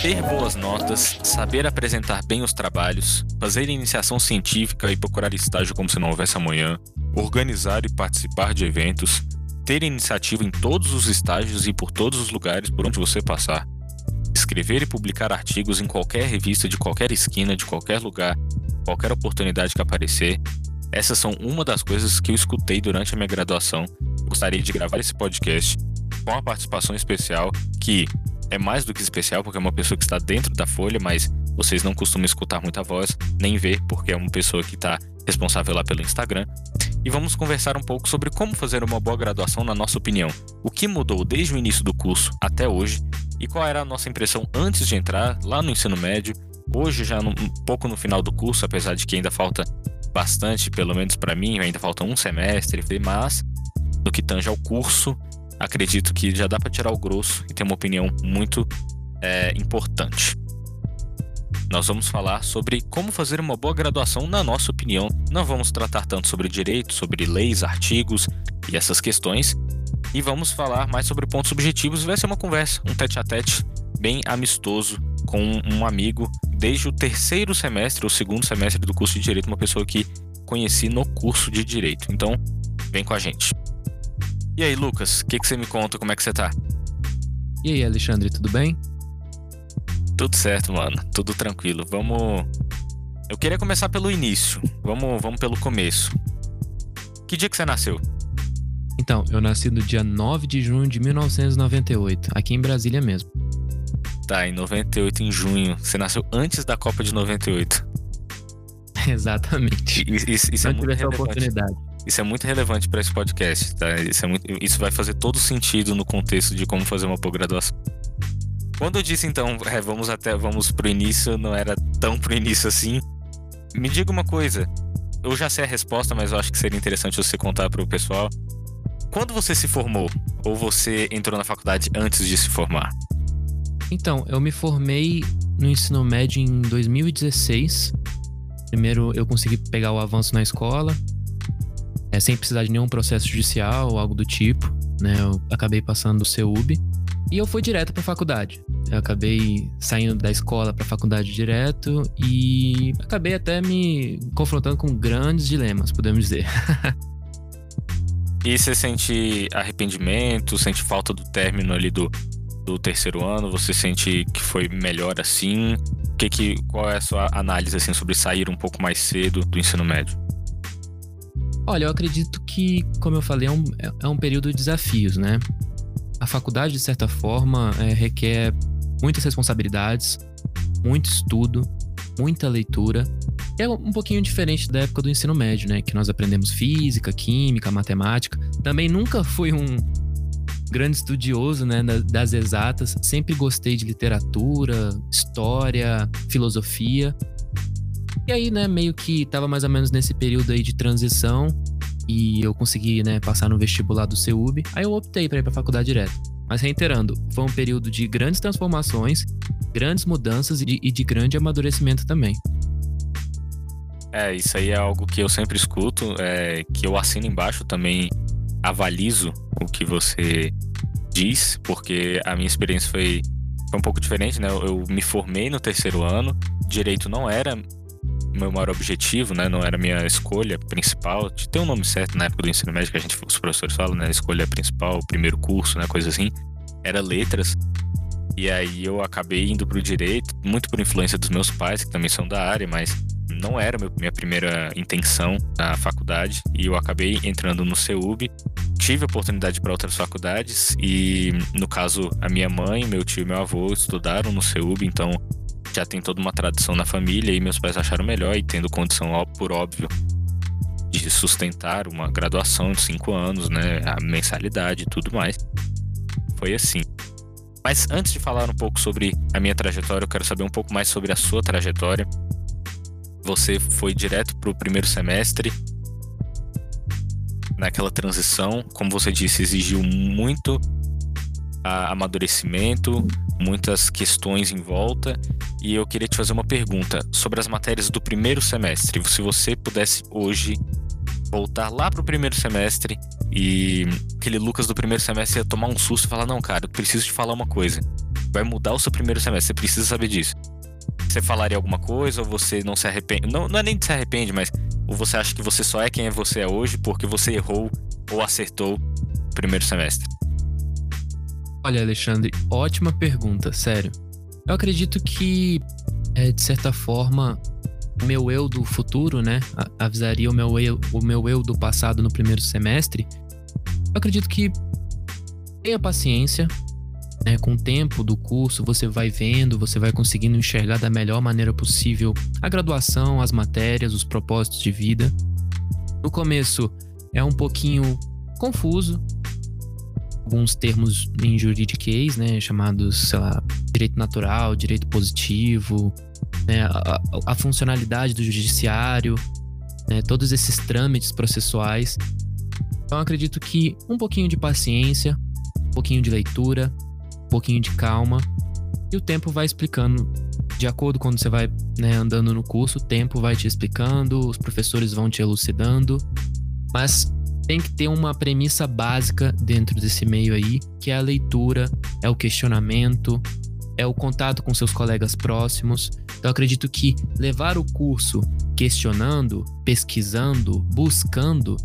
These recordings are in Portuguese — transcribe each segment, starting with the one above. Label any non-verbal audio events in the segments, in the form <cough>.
Ter boas notas, saber apresentar bem os trabalhos, fazer iniciação científica e procurar estágio como se não houvesse amanhã, organizar e participar de eventos, ter iniciativa em todos os estágios e por todos os lugares por onde você passar, escrever e publicar artigos em qualquer revista de qualquer esquina, de qualquer lugar, qualquer oportunidade que aparecer. Essas são uma das coisas que eu escutei durante a minha graduação Gostaria de gravar esse podcast com a participação especial que é mais do que especial porque é uma pessoa que está dentro da Folha, mas vocês não costumam escutar muita voz, nem ver, porque é uma pessoa que está responsável lá pelo Instagram. E vamos conversar um pouco sobre como fazer uma boa graduação na nossa opinião. O que mudou desde o início do curso até hoje e qual era a nossa impressão antes de entrar lá no ensino médio, hoje já um pouco no final do curso, apesar de que ainda falta bastante, pelo menos para mim, ainda falta um semestre, mas no que tange ao curso, acredito que já dá para tirar o grosso e ter uma opinião muito é, importante. Nós vamos falar sobre como fazer uma boa graduação, na nossa opinião. Não vamos tratar tanto sobre direito, sobre leis, artigos e essas questões. E vamos falar mais sobre pontos subjetivos. Vai ser uma conversa, um tete a tete bem amistoso com um amigo desde o terceiro semestre ou segundo semestre do curso de direito, uma pessoa que conheci no curso de direito. Então, vem com a gente. E aí, Lucas, o que, que você me conta? Como é que você tá? E aí, Alexandre, tudo bem? Tudo certo, mano. Tudo tranquilo. Vamos. Eu queria começar pelo início. Vamos, vamos pelo começo. Que dia que você nasceu? Então, eu nasci no dia 9 de junho de 1998, aqui em Brasília mesmo. Tá, em 98, em junho. Você nasceu antes da Copa de 98. <laughs> Exatamente. Isso, isso é muito relevante. oportunidade. Isso é muito relevante para esse podcast, tá? Isso, é muito, isso vai fazer todo sentido no contexto de como fazer uma pós-graduação. Quando eu disse então, é, vamos até vamos pro início, não era tão pro início assim. Me diga uma coisa. Eu já sei a resposta, mas eu acho que seria interessante você contar pro pessoal. Quando você se formou ou você entrou na faculdade antes de se formar? Então, eu me formei no ensino médio em 2016. Primeiro eu consegui pegar o avanço na escola, é, sem precisar de nenhum processo judicial ou algo do tipo. Né? Eu acabei passando o CEUB e eu fui direto para a faculdade. Eu acabei saindo da escola para a faculdade direto e acabei até me confrontando com grandes dilemas, podemos dizer. <laughs> e você sente arrependimento, sente falta do término ali do, do terceiro ano? Você sente que foi melhor assim? Que que, qual é a sua análise assim, sobre sair um pouco mais cedo do ensino médio? Olha, eu acredito que, como eu falei, é um, é um período de desafios, né? A faculdade, de certa forma, é, requer muitas responsabilidades, muito estudo, muita leitura. É um pouquinho diferente da época do ensino médio, né? Que nós aprendemos física, química, matemática. Também nunca fui um grande estudioso, né, das exatas. Sempre gostei de literatura, história, filosofia. E aí, né, meio que tava mais ou menos nesse período aí de transição e eu consegui, né, passar no vestibular do CEUB. Aí eu optei para ir para faculdade direto. Mas reiterando, foi um período de grandes transformações, grandes mudanças e de, e de grande amadurecimento também. É, isso aí é algo que eu sempre escuto, é, que eu assino embaixo também, avalizo o que você diz, porque a minha experiência foi, foi um pouco diferente, né? Eu, eu me formei no terceiro ano, direito não era meu maior objetivo, né? Não era minha escolha principal. Tem um nome certo na época do ensino médio que a gente, os professores falam, né? Escolha principal, primeiro curso, né? Coisa assim. Era letras. E aí eu acabei indo pro direito, muito por influência dos meus pais, que também são da área, mas não era minha primeira intenção na faculdade. E eu acabei entrando no CEUB. Tive oportunidade para outras faculdades e, no caso, a minha mãe, meu tio e meu avô estudaram no CEUB, então já tem toda uma tradição na família e meus pais acharam melhor e tendo condição, por óbvio, de sustentar uma graduação de cinco anos, né? A mensalidade e tudo mais. Foi assim. Mas antes de falar um pouco sobre a minha trajetória, eu quero saber um pouco mais sobre a sua trajetória. Você foi direto para o primeiro semestre. Naquela transição, como você disse, exigiu muito amadurecimento, muitas questões em volta. E eu queria te fazer uma pergunta sobre as matérias do primeiro semestre. Se você pudesse hoje voltar lá pro primeiro semestre e aquele Lucas do primeiro semestre ia tomar um susto e falar: Não, cara, eu preciso te falar uma coisa. Vai mudar o seu primeiro semestre, você precisa saber disso. você falaria alguma coisa ou você não se arrepende? Não, não é nem de se arrepende, mas ou você acha que você só é quem você é hoje porque você errou ou acertou o primeiro semestre? Olha, Alexandre, ótima pergunta, sério. Eu acredito que, é, de certa forma, meu eu do futuro, né, avisaria o meu eu, o meu eu do passado no primeiro semestre. Eu acredito que tenha paciência, né? Com o tempo do curso, você vai vendo, você vai conseguindo enxergar da melhor maneira possível a graduação, as matérias, os propósitos de vida. No começo é um pouquinho confuso, alguns termos em juridiquês, né, chamados, sei lá, direito natural, direito positivo, né, a, a funcionalidade do judiciário, né, todos esses trâmites processuais. Então acredito que um pouquinho de paciência, um pouquinho de leitura, pouquinho de calma e o tempo vai explicando. De acordo com quando você vai né, andando no curso, o tempo vai te explicando, os professores vão te elucidando, mas tem que ter uma premissa básica dentro desse meio aí, que é a leitura, é o questionamento, é o contato com seus colegas próximos. Então acredito que levar o curso questionando, pesquisando, buscando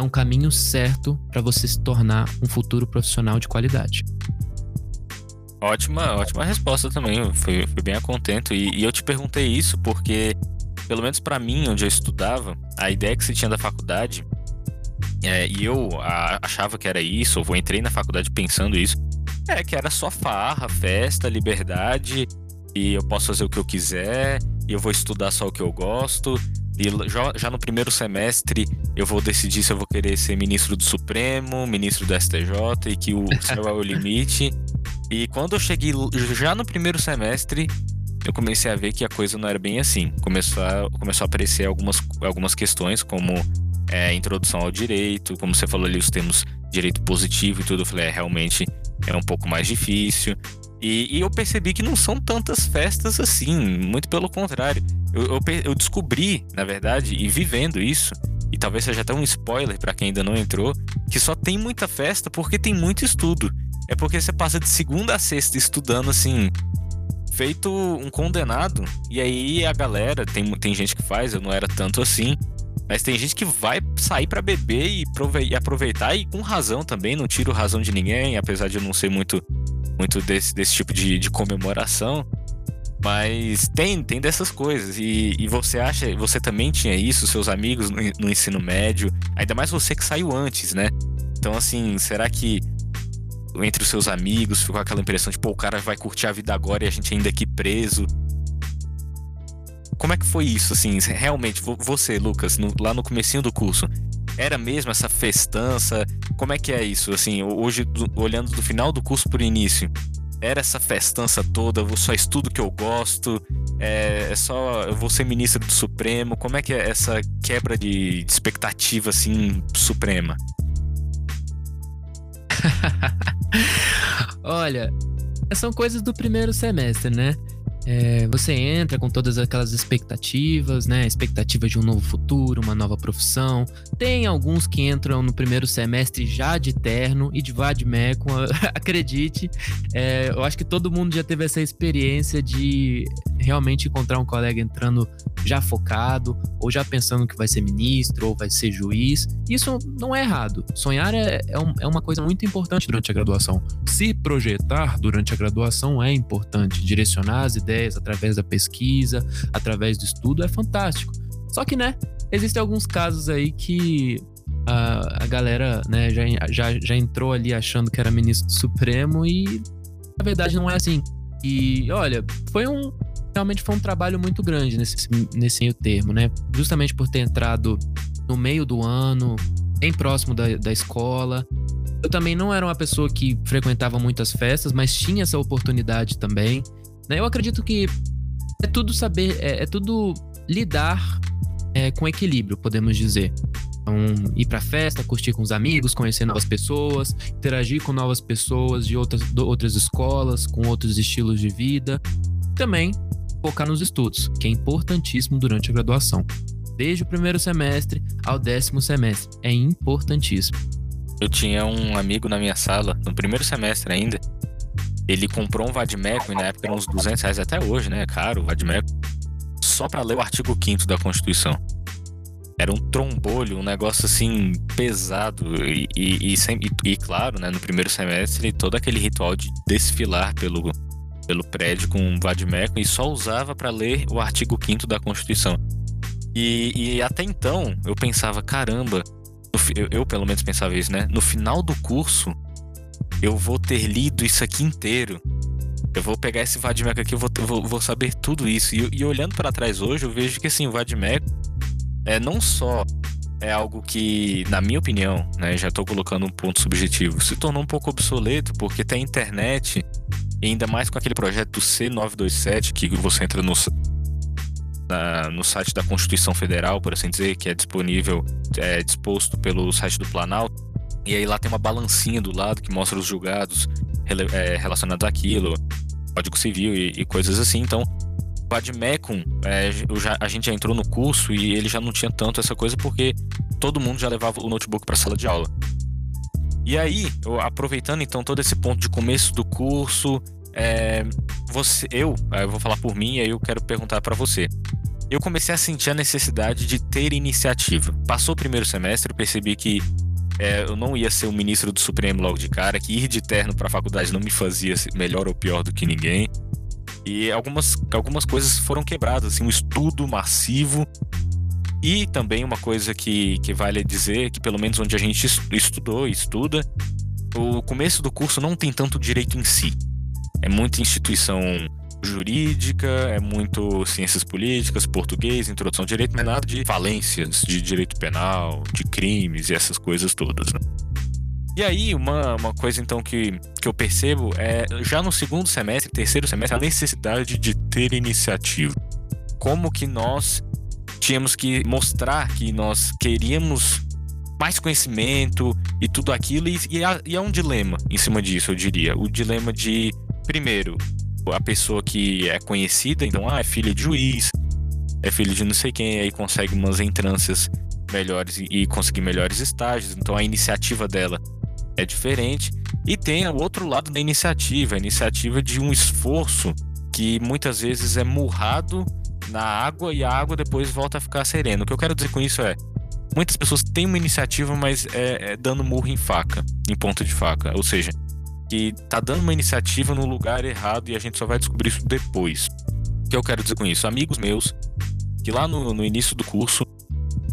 é um caminho certo para você se tornar um futuro profissional de qualidade. Ótima, ótima resposta também. Fui, fui bem contento. E, e eu te perguntei isso porque, pelo menos para mim, onde eu estudava, a ideia que se tinha da faculdade, é, e eu a, achava que era isso, eu entrei na faculdade pensando isso, é que era só farra, festa, liberdade, e eu posso fazer o que eu quiser, e eu vou estudar só o que eu gosto. E já, já no primeiro semestre eu vou decidir se eu vou querer ser ministro do Supremo, ministro do STJ, e que o <laughs> céu é o limite. E quando eu cheguei já no primeiro semestre, eu comecei a ver que a coisa não era bem assim. Começou a, começou a aparecer algumas, algumas questões, como é, introdução ao direito, como você falou ali, os termos direito positivo e tudo. Eu falei, é, realmente é um pouco mais difícil. E, e, eu percebi que não são tantas festas assim, muito pelo contrário. Eu, eu, eu descobri, na verdade, e vivendo isso, e talvez seja até um spoiler para quem ainda não entrou, que só tem muita festa porque tem muito estudo é porque você passa de segunda a sexta estudando assim, feito um condenado, e aí a galera, tem, tem gente que faz, eu não era tanto assim, mas tem gente que vai sair para beber e, e aproveitar, e com razão também, não tiro razão de ninguém, apesar de eu não ser muito, muito desse, desse tipo de, de comemoração. Mas tem, tem dessas coisas. E, e você acha, você também tinha isso, seus amigos no, no ensino médio, ainda mais você que saiu antes, né? Então, assim, será que entre os seus amigos, ficou aquela impressão de, pô, o cara vai curtir a vida agora e a gente ainda aqui preso. Como é que foi isso, assim, realmente, você, Lucas, no, lá no comecinho do curso, era mesmo essa festança? Como é que é isso, assim, hoje, do, olhando do final do curso por início, era essa festança toda, eu só estudo que eu gosto, é, é, só, eu vou ser ministro do Supremo, como é que é essa quebra de, de expectativa, assim, suprema? <laughs> Olha, são coisas do primeiro semestre, né? É, você entra com todas aquelas expectativas, né? Expectativa de um novo futuro, uma nova profissão. Tem alguns que entram no primeiro semestre já de terno e de vadmeco, <laughs> acredite. É, eu acho que todo mundo já teve essa experiência de realmente encontrar um colega entrando já focado, ou já pensando que vai ser ministro, ou vai ser juiz. Isso não é errado. Sonhar é, é, um, é uma coisa muito importante durante a graduação. Se projetar durante a graduação é importante. Direcionar as ideias através da pesquisa, através do estudo, é fantástico. Só que, né, existem alguns casos aí que a, a galera né, já, já, já entrou ali achando que era ministro do Supremo e na verdade não é assim. E olha, foi um, realmente foi um trabalho muito grande nesse, nesse meio termo, né? Justamente por ter entrado no meio do ano, bem próximo da, da escola. Eu também não era uma pessoa que frequentava muitas festas, mas tinha essa oportunidade também. Né? Eu acredito que é tudo saber, é, é tudo lidar é, com equilíbrio, podemos dizer. Então, ir pra festa, curtir com os amigos, conhecer novas pessoas, interagir com novas pessoas de outras, de outras escolas, com outros estilos de vida. Também focar nos estudos, que é importantíssimo durante a graduação. Desde o primeiro semestre ao décimo semestre. É importantíssimo. Eu tinha um amigo na minha sala, no primeiro semestre ainda. ele comprou um Vadmeco, e na época eram uns 200 reais até hoje, né? É caro o Vadmeco, só para ler o artigo 5 da Constituição. Era um trombolho, um negócio assim pesado e, e, e, e, claro, né, no primeiro semestre, todo aquele ritual de desfilar pelo, pelo prédio com Vadmeco e só usava para ler o artigo 5 da Constituição. E, e, até então eu pensava, caramba, eu, eu, pelo menos pensava isso, né? No final do curso, eu vou ter lido isso aqui inteiro. Eu vou pegar esse Vadmeco aqui, eu vou, vou, vou saber tudo isso. E, e olhando para trás hoje, eu vejo que assim, o Vadmeco é não só é algo que, na minha opinião, né, já estou colocando um ponto subjetivo, se tornou um pouco obsoleto porque tem internet, e ainda mais com aquele projeto do C927 que você entra no, na, no site da Constituição Federal, por assim dizer, que é disponível, é disposto pelo site do Planalto. E aí lá tem uma balancinha do lado que mostra os julgados é, relacionados àquilo, Código Civil e, e coisas assim. Então, o Admecum, é, a gente já entrou no curso e ele já não tinha tanto essa coisa porque todo mundo já levava o notebook para a sala de aula. E aí, aproveitando então todo esse ponto de começo do curso, é, você, eu, eu vou falar por mim e aí eu quero perguntar para você eu comecei a sentir a necessidade de ter iniciativa. Passou o primeiro semestre, eu percebi que é, eu não ia ser o ministro do Supremo logo de cara, que ir de terno para a faculdade não me fazia melhor ou pior do que ninguém. E algumas, algumas coisas foram quebradas, assim, um estudo massivo. E também uma coisa que, que vale dizer, que pelo menos onde a gente estudou e estuda, o começo do curso não tem tanto direito em si. É muita instituição jurídica, é muito ciências políticas, português, introdução ao direito, mas nada de falências, de direito penal, de crimes e essas coisas todas. Né? E aí, uma, uma coisa então que, que eu percebo é, já no segundo semestre, terceiro semestre, a necessidade de ter iniciativa. Como que nós tínhamos que mostrar que nós queríamos mais conhecimento e tudo aquilo, e, e, há, e há um dilema em cima disso, eu diria. O dilema de, primeiro, a pessoa que é conhecida, então, ah, é filha de juiz, é filho de não sei quem, aí consegue umas entrâncias melhores e, e conseguir melhores estágios, então a iniciativa dela é diferente. E tem o outro lado da iniciativa, a iniciativa de um esforço que muitas vezes é murrado na água e a água depois volta a ficar serena. O que eu quero dizer com isso é, muitas pessoas têm uma iniciativa, mas é, é dando murro em faca, em ponta de faca. Ou seja, que tá dando uma iniciativa no lugar errado e a gente só vai descobrir isso depois. O que eu quero dizer com isso? Amigos meus que lá no, no início do curso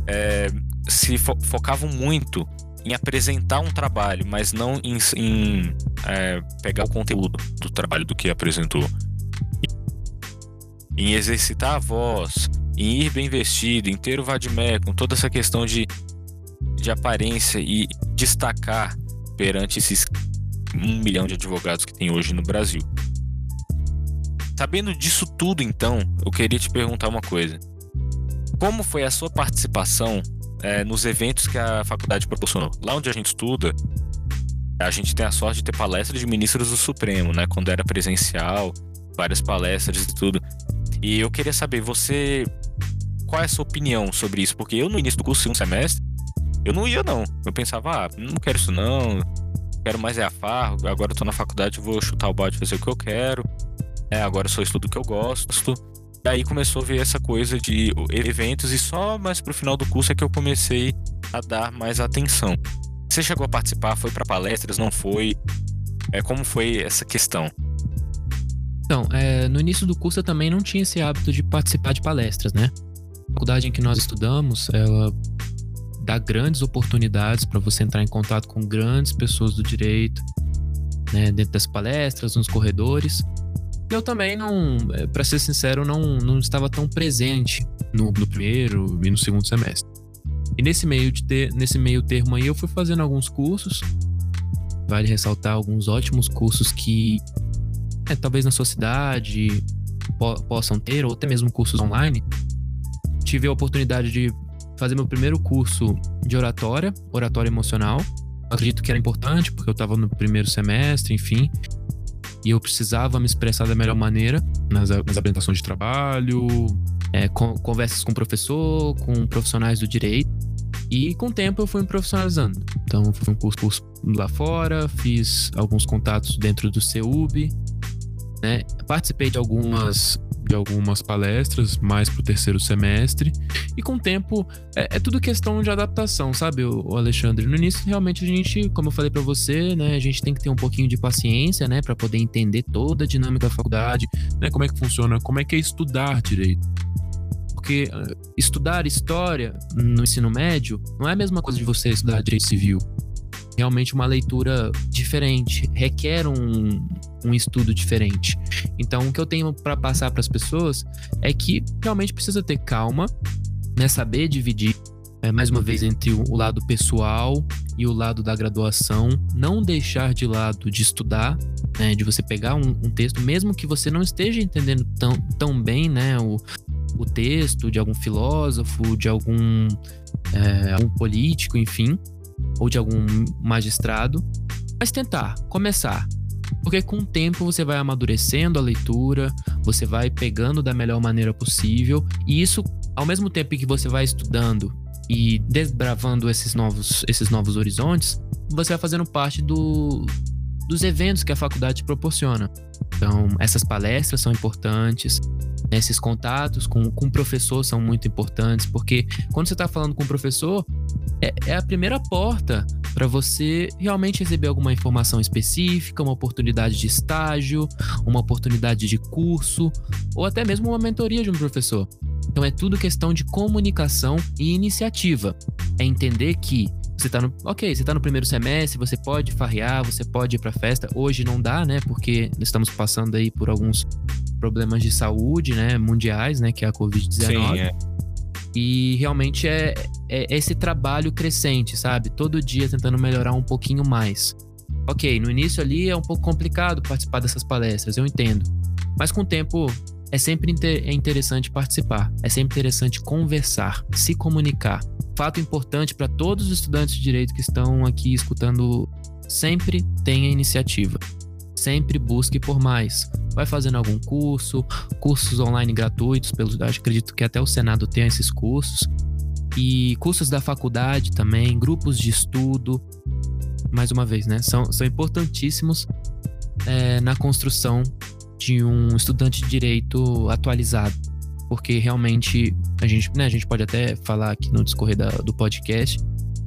é, se fo focavam muito em apresentar um trabalho, mas não em, em é, pegar o conteúdo do trabalho do que apresentou. Em exercitar a voz, em ir bem vestido, em ter o vademé, com toda essa questão de, de aparência e destacar perante esses um milhão de advogados que tem hoje no Brasil. Sabendo disso tudo, então, eu queria te perguntar uma coisa. Como foi a sua participação é, nos eventos que a faculdade proporcionou? Lá onde a gente estuda, a gente tem a sorte de ter palestras de ministros do Supremo, né? Quando era presencial, várias palestras e tudo. E eu queria saber, você. Qual é a sua opinião sobre isso? Porque eu, no início do curso, segundo semestre, eu não ia, não. Eu pensava, ah, não quero isso, não quero mais é a agora eu tô na faculdade, vou chutar o balde fazer o que eu quero. É, agora eu só estudo o que eu gosto. E aí começou a ver essa coisa de eventos e só mais pro final do curso é que eu comecei a dar mais atenção. Você chegou a participar, foi para palestras, não foi? É, como foi essa questão? Então, é, no início do curso eu também não tinha esse hábito de participar de palestras, né? A faculdade em que nós estudamos, ela dá grandes oportunidades para você entrar em contato com grandes pessoas do direito, né, dentro das palestras, nos corredores. Eu também não, é, para ser sincero, não, não estava tão presente no, no, primeiro e no segundo semestre. E nesse meio, de ter, nesse meio termo aí, eu fui fazendo alguns cursos. Vale ressaltar alguns ótimos cursos que é, talvez na sua cidade po possam ter, ou até mesmo cursos online. Tive a oportunidade de fazer meu primeiro curso de oratória, oratória emocional. acredito que era importante, porque eu estava no primeiro semestre, enfim. E eu precisava me expressar da melhor maneira nas, nas apresentações de trabalho, é, conversas com o professor, com profissionais do direito. E com o tempo eu fui me profissionalizando. Então, fui um curso, curso lá fora, fiz alguns contatos dentro do CEUB, Né? Participei de algumas de algumas palestras mais pro terceiro semestre e com o tempo é, é tudo questão de adaptação, sabe, o, Alexandre? No início realmente a gente, como eu falei para você, né, a gente tem que ter um pouquinho de paciência, né, para poder entender toda a dinâmica da faculdade, né, como é que funciona, como é que é estudar direito porque ah, estudar história no ensino médio não é a mesma coisa de você estudar direito civil realmente uma leitura diferente, requer um, um estudo diferente. Então, o que eu tenho para passar para as pessoas é que realmente precisa ter calma, né, saber dividir é, mais uma vez entre o lado pessoal e o lado da graduação, não deixar de lado de estudar, né, de você pegar um, um, texto, mesmo que você não esteja entendendo tão, tão bem, né, o, o texto de algum filósofo, de algum, é, algum político, enfim, ou de algum magistrado, mas tentar, começar. Porque com o tempo você vai amadurecendo a leitura, você vai pegando da melhor maneira possível, e isso, ao mesmo tempo que você vai estudando e desbravando esses novos, esses novos horizontes, você vai fazendo parte do, dos eventos que a faculdade proporciona. Então, essas palestras são importantes, esses contatos com, com o professor são muito importantes, porque quando você está falando com o professor, é, é a primeira porta para você realmente receber alguma informação específica, uma oportunidade de estágio, uma oportunidade de curso, ou até mesmo uma mentoria de um professor. Então é tudo questão de comunicação e iniciativa. É entender que você tá no. Ok, você tá no primeiro semestre, você pode farrear, você pode ir pra festa. Hoje não dá, né? Porque estamos passando aí por alguns problemas de saúde, né? Mundiais, né? Que é a Covid-19. Sim, é. E realmente é, é esse trabalho crescente, sabe? Todo dia tentando melhorar um pouquinho mais. Ok, no início ali é um pouco complicado participar dessas palestras, eu entendo. Mas com o tempo é sempre inter é interessante participar, é sempre interessante conversar, se comunicar. Fato importante para todos os estudantes de direito que estão aqui escutando, sempre tenha iniciativa. Sempre busque por mais. Vai fazendo algum curso, cursos online gratuitos, pelo, acredito que até o Senado tem esses cursos. E cursos da faculdade também, grupos de estudo. Mais uma vez, né? São, são importantíssimos é, na construção de um estudante de direito atualizado. Porque realmente a gente, né, a gente pode até falar aqui no discorrer da, do podcast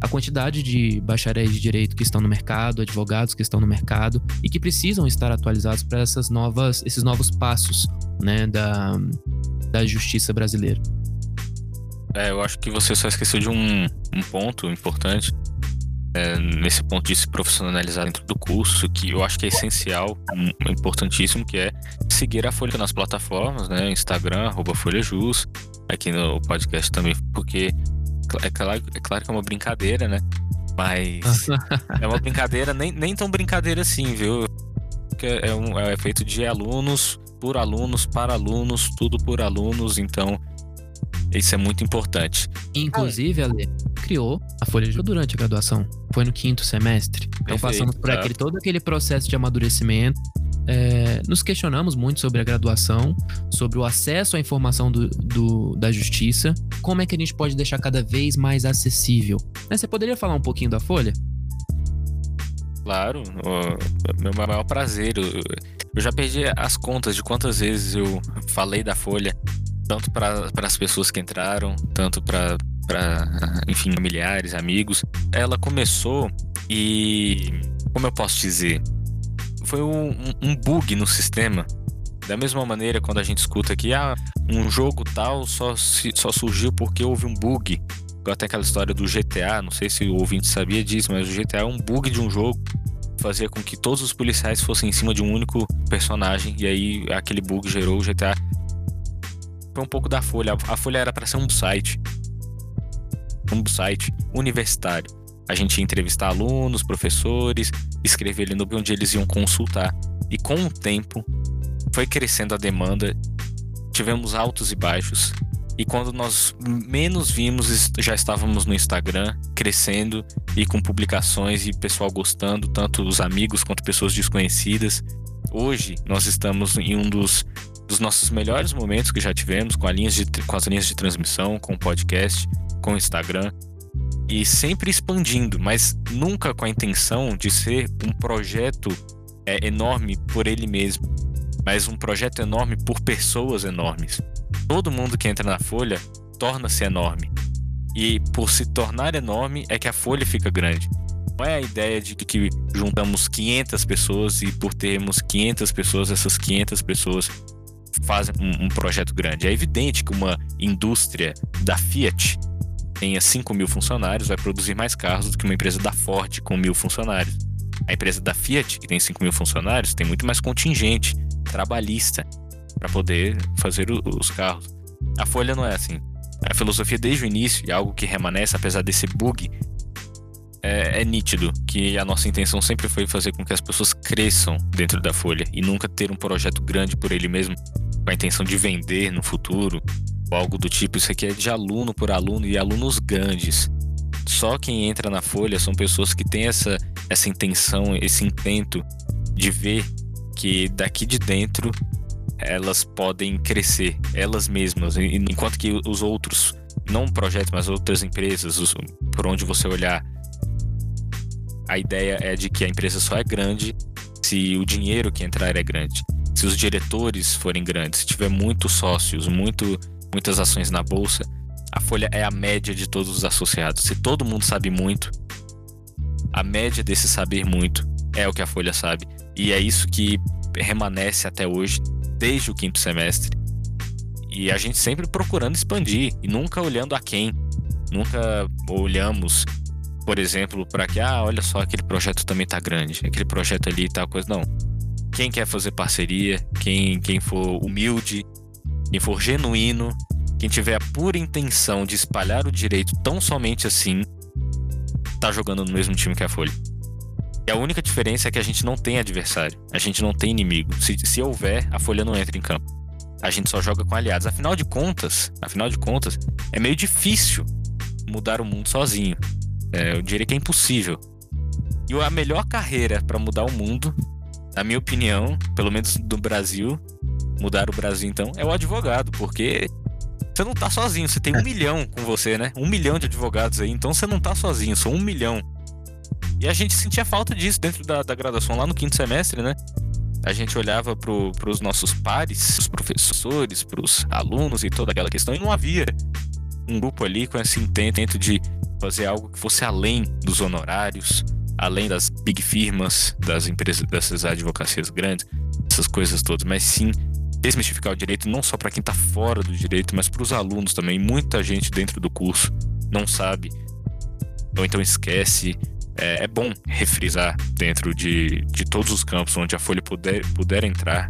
a quantidade de bacharéis de direito que estão no mercado, advogados que estão no mercado e que precisam estar atualizados para essas novas, esses novos passos né, da, da justiça brasileira. É, eu acho que você só esqueceu de um, um ponto importante, é, nesse ponto de se profissionalizar dentro do curso, que eu acho que é essencial, um, importantíssimo, que é seguir a Folha nas plataformas, né? Instagram, arroba FolhaJus, aqui no podcast também, porque é claro, é claro que é uma brincadeira, né? Mas <laughs> é uma brincadeira, nem, nem tão brincadeira assim, viu? É, é, um, é feito de alunos, por alunos, para alunos, tudo por alunos, então isso é muito importante. Inclusive, Ale criou a Folha de durante a graduação. Foi no quinto semestre. Então Perfeito, passamos por aquele, todo aquele processo de amadurecimento. É, nos questionamos muito sobre a graduação, sobre o acesso à informação do, do, da justiça, como é que a gente pode deixar cada vez mais acessível. Né, você poderia falar um pouquinho da Folha? Claro, o meu maior prazer. Eu, eu já perdi as contas de quantas vezes eu falei da Folha tanto para as pessoas que entraram, tanto para enfim, familiares, amigos. Ela começou e, como eu posso dizer, foi um, um bug no sistema. Da mesma maneira, quando a gente escuta que ah, um jogo tal só, só surgiu porque houve um bug. Até aquela história do GTA, não sei se o ouvinte sabia disso, mas o GTA é um bug de um jogo fazia com que todos os policiais fossem em cima de um único personagem e aí aquele bug gerou o GTA foi um pouco da Folha. A Folha era para ser um site. Um site universitário. A gente ia entrevistar alunos, professores, escrever ali no onde eles iam consultar. E com o tempo, foi crescendo a demanda, tivemos altos e baixos. E quando nós menos vimos, já estávamos no Instagram, crescendo e com publicações e pessoal gostando, tanto os amigos quanto pessoas desconhecidas. Hoje nós estamos em um dos dos nossos melhores momentos que já tivemos com, linhas de, com as linhas de transmissão, com o podcast, com o Instagram e sempre expandindo, mas nunca com a intenção de ser um projeto é, enorme por ele mesmo. mas um projeto enorme por pessoas enormes. Todo mundo que entra na Folha torna-se enorme. E por se tornar enorme é que a Folha fica grande. Não é a ideia de que juntamos 500 pessoas e por termos 500 pessoas, essas 500 pessoas fazem um, um projeto grande. É evidente que uma indústria da Fiat tenha 5 mil funcionários vai produzir mais carros do que uma empresa da Ford com mil funcionários. A empresa da Fiat, que tem 5 mil funcionários, tem muito mais contingente trabalhista para poder fazer os carros. A Folha não é assim. A filosofia desde o início, e algo que remanesce apesar desse bug, é, é, nítido que a nossa intenção sempre foi fazer com que as pessoas cresçam dentro da Folha e nunca ter um projeto grande por ele mesmo, com a intenção de vender no futuro ou algo do tipo. Isso aqui é de aluno por aluno e alunos grandes. Só quem entra na Folha são pessoas que têm essa, essa intenção, esse intento de ver que daqui de dentro elas podem crescer, elas mesmas, enquanto que os outros, não projetos, mas outras empresas, os, por onde você olhar, a ideia é de que a empresa só é grande se o dinheiro que entrar é grande, se os diretores forem grandes, se tiver muitos sócios, muito, muitas ações na bolsa, a folha é a média de todos os associados. Se todo mundo sabe muito, a média desse saber muito é o que a folha sabe. E é isso que remanesce até hoje, desde o quinto semestre. E a gente sempre procurando expandir e nunca olhando a quem. Nunca olhamos, por exemplo, para que, ah, olha só, aquele projeto também tá grande, aquele projeto ali tá coisa. Não. Quem quer fazer parceria, quem, quem for humilde, quem for genuíno, quem tiver a pura intenção de espalhar o direito tão somente assim, tá jogando no mesmo time que a Folha. E a única diferença é que a gente não tem adversário, a gente não tem inimigo. Se, se houver, a Folha não entra em campo. A gente só joga com aliados. Afinal de contas, afinal de contas, é meio difícil mudar o mundo sozinho. É, eu diria que é impossível. E a melhor carreira para mudar o mundo, na minha opinião, pelo menos do Brasil, mudar o Brasil então, é o advogado, porque você não tá sozinho, você tem um milhão com você, né? Um milhão de advogados aí, então você não tá sozinho, são um milhão. E a gente sentia falta disso dentro da, da graduação, lá no quinto semestre, né? A gente olhava para os nossos pares, os professores, para os alunos e toda aquela questão, e não havia um grupo ali com esse intento de fazer algo que fosse além dos honorários, além das big firmas, das empresas, dessas advocacias grandes, essas coisas todas, mas sim desmistificar o direito não só para quem está fora do direito, mas para os alunos também. Muita gente dentro do curso não sabe ou então esquece é, é bom refrisar dentro de, de todos os campos onde a Folha puder, puder entrar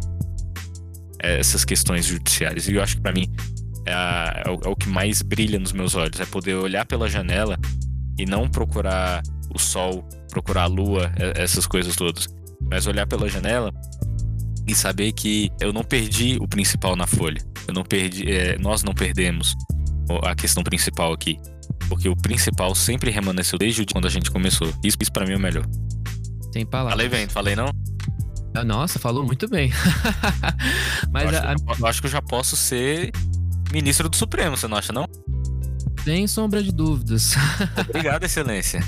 é, essas questões judiciárias. E eu acho que para mim é, a, é, o, é o que mais brilha nos meus olhos, é poder olhar pela janela e não procurar o sol, procurar a lua, é, essas coisas todas, mas olhar pela janela e saber que eu não perdi o principal na folha. Eu não perdi, é, nós não perdemos a questão principal aqui. Porque o principal sempre remanesceu desde quando a gente começou. Isso, isso para mim é o melhor. Sem palavras. Falei bem, falei não? Ah, nossa, falou muito bem. <laughs> Mas eu acho, a... eu acho que eu já posso ser ministro do Supremo, você não acha, não? Sem sombra de dúvidas. <laughs> Obrigado, excelência.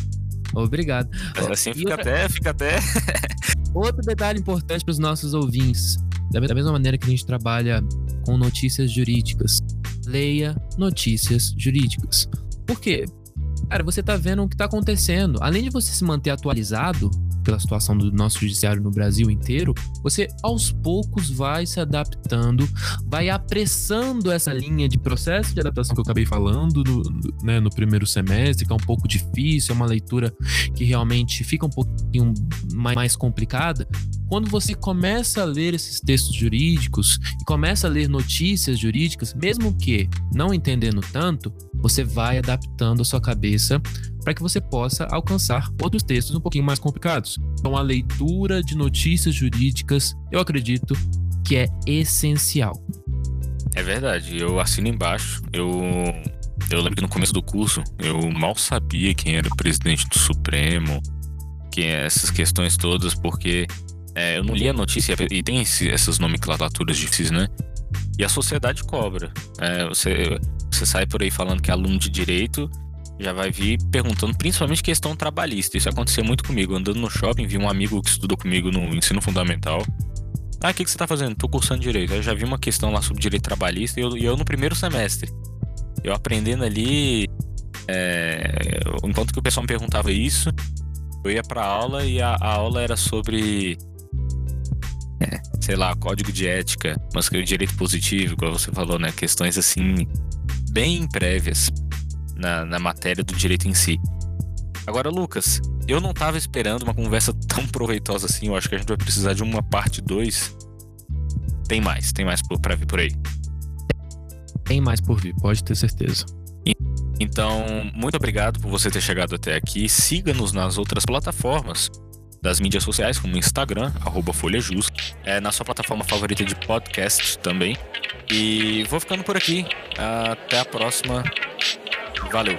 Obrigado. Assim fica outra... até, fica até. <laughs> Outro detalhe importante para os nossos ouvintes. Da mesma maneira que a gente trabalha com notícias jurídicas, leia notícias jurídicas. Por quê? Cara, você tá vendo o que tá acontecendo. Além de você se manter atualizado pela situação do nosso judiciário no Brasil inteiro, você aos poucos vai se adaptando, vai apressando essa linha de processo de adaptação que eu acabei falando no, né, no primeiro semestre, que é um pouco difícil, é uma leitura que realmente fica um pouquinho mais complicada. Quando você começa a ler esses textos jurídicos e começa a ler notícias jurídicas, mesmo que não entendendo tanto, você vai adaptando a sua cabeça para que você possa alcançar outros textos um pouquinho mais complicados. Então, a leitura de notícias jurídicas, eu acredito que é essencial. É verdade, eu assino embaixo. Eu, eu lembro que no começo do curso eu mal sabia quem era o presidente do Supremo, quem é essas questões todas, porque é, eu não li a notícia e tem esse, essas nomenclaturas difíceis, né? E a sociedade cobra. É, você, você sai por aí falando que é aluno de direito, já vai vir perguntando principalmente questão trabalhista. Isso aconteceu muito comigo. Andando no shopping, vi um amigo que estudou comigo no ensino fundamental. Ah, o que, que você tá fazendo? Tô cursando direito. Eu já vi uma questão lá sobre direito trabalhista e eu, e eu no primeiro semestre. Eu aprendendo ali. É, enquanto que o pessoal me perguntava isso, eu ia pra aula e a, a aula era sobre. Sei lá, código de ética, mas que o direito positivo, como você falou, né? Questões assim, bem prévias na, na matéria do direito em si. Agora, Lucas, eu não tava esperando uma conversa <laughs> tão proveitosa assim. Eu acho que a gente vai precisar de uma parte 2. Tem mais, tem mais pra vir por aí. Tem mais por vir, pode ter certeza. Então, muito obrigado por você ter chegado até aqui. Siga-nos nas outras plataformas das mídias sociais, como Instagram, arroba FolhaJus, é, na sua plataforma favorita de podcast também. E vou ficando por aqui. Até a próxima. Valeu.